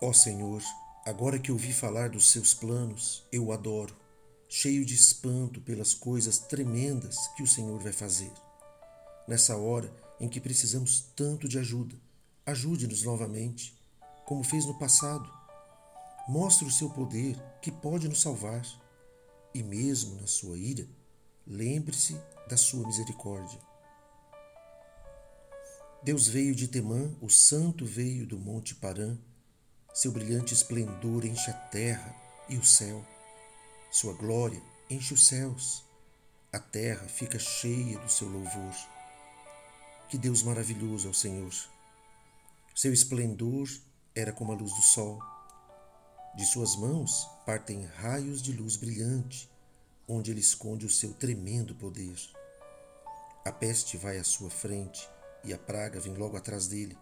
Ó Senhor, agora que ouvi falar dos seus planos, eu o adoro, cheio de espanto pelas coisas tremendas que o Senhor vai fazer. Nessa hora em que precisamos tanto de ajuda, ajude-nos novamente, como fez no passado. Mostre o seu poder que pode nos salvar. E mesmo na sua ira, lembre-se da sua misericórdia. Deus veio de Temã, o santo veio do monte Parã. Seu brilhante esplendor enche a terra e o céu. Sua glória enche os céus. A terra fica cheia do seu louvor. Que Deus maravilhoso é o Senhor. Seu esplendor era como a luz do sol. De suas mãos partem raios de luz brilhante, onde ele esconde o seu tremendo poder. A peste vai à sua frente e a praga vem logo atrás dele.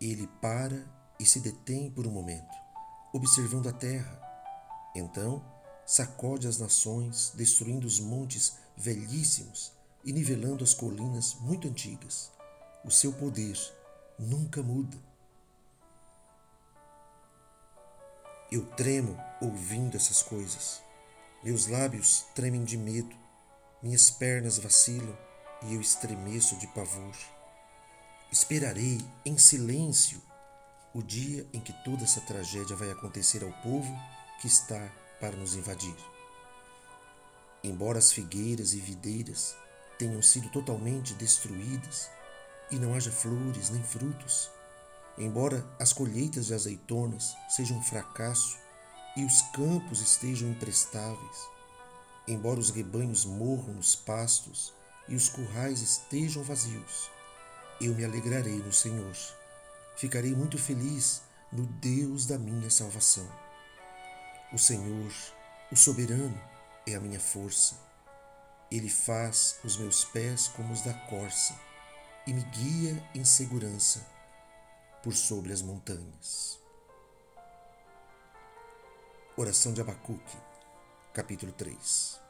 Ele para e se detém por um momento, observando a terra. Então, sacode as nações, destruindo os montes velhíssimos e nivelando as colinas muito antigas. O seu poder nunca muda. Eu tremo ouvindo essas coisas. Meus lábios tremem de medo, minhas pernas vacilam e eu estremeço de pavor. Esperarei em silêncio o dia em que toda essa tragédia vai acontecer ao povo que está para nos invadir. Embora as figueiras e videiras tenham sido totalmente destruídas e não haja flores nem frutos, embora as colheitas de azeitonas sejam um fracasso e os campos estejam imprestáveis, embora os rebanhos morram nos pastos e os currais estejam vazios, eu me alegrarei no Senhor. Ficarei muito feliz no Deus da minha salvação. O Senhor, o soberano, é a minha força. Ele faz os meus pés como os da corça e me guia em segurança por sobre as montanhas. Oração de Abacuque, capítulo 3